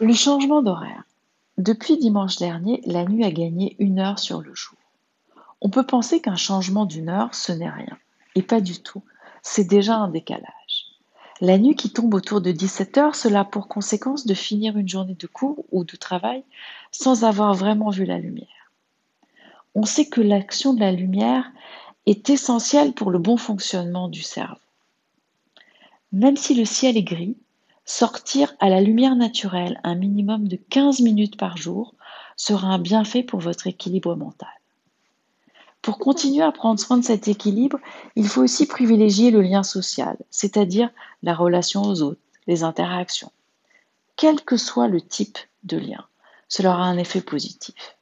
Le changement d'horaire. Depuis dimanche dernier, la nuit a gagné une heure sur le jour. On peut penser qu'un changement d'une heure, ce n'est rien. Et pas du tout. C'est déjà un décalage. La nuit qui tombe autour de 17 heures, cela a pour conséquence de finir une journée de cours ou de travail sans avoir vraiment vu la lumière. On sait que l'action de la lumière est essentielle pour le bon fonctionnement du cerveau. Même si le ciel est gris, sortir à la lumière naturelle un minimum de 15 minutes par jour sera un bienfait pour votre équilibre mental. Pour continuer à prendre soin de cet équilibre, il faut aussi privilégier le lien social, c'est-à-dire la relation aux autres, les interactions. Quel que soit le type de lien, cela aura un effet positif.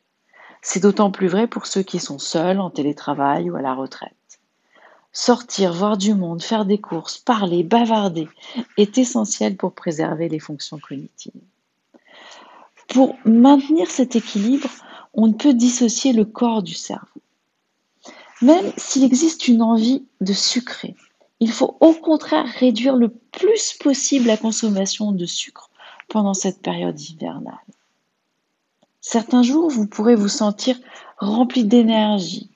C'est d'autant plus vrai pour ceux qui sont seuls, en télétravail ou à la retraite. Sortir, voir du monde, faire des courses, parler, bavarder est essentiel pour préserver les fonctions cognitives. Pour maintenir cet équilibre, on ne peut dissocier le corps du cerveau. Même s'il existe une envie de sucrer, il faut au contraire réduire le plus possible la consommation de sucre pendant cette période hivernale. Certains jours, vous pourrez vous sentir rempli d'énergie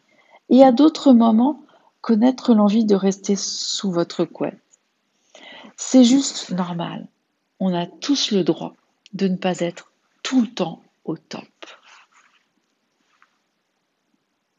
et à d'autres moments, connaître l'envie de rester sous votre couette. C'est juste normal. On a tous le droit de ne pas être tout le temps au top.